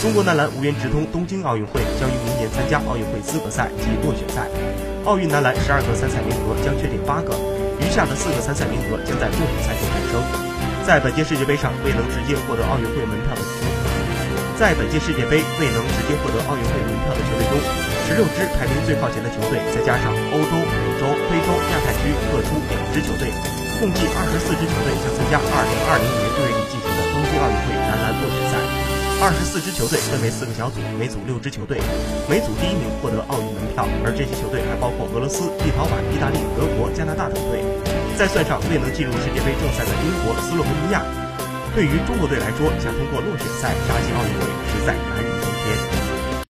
中国男篮无缘直通东京奥运会，将于明年参加奥运会资格赛及落选赛。奥运男篮十二个参赛名额将确定八个，余下的四个参赛名额将在落选赛中产生。在本届世界杯上未能直接获得奥运会门票的球队，在本届世界杯未能直接获得奥运会门票的球队中，十六支排名最靠前的球队，再加上欧洲、美洲、非洲、亚太区各出两支球队，共计二十四支球队将参加二零二零年六月底进行的东京奥运会。二十四支球队分为四个小组，每组六支球队，每组第一名获得奥运门票。而这些球队还包括俄罗斯、立陶宛、意大利、德国、加拿大等队，再算上未能进入世界杯正赛的英国、斯洛文尼亚。对于中国队来说，想通过落选赛杀进奥运会，实在难如登天。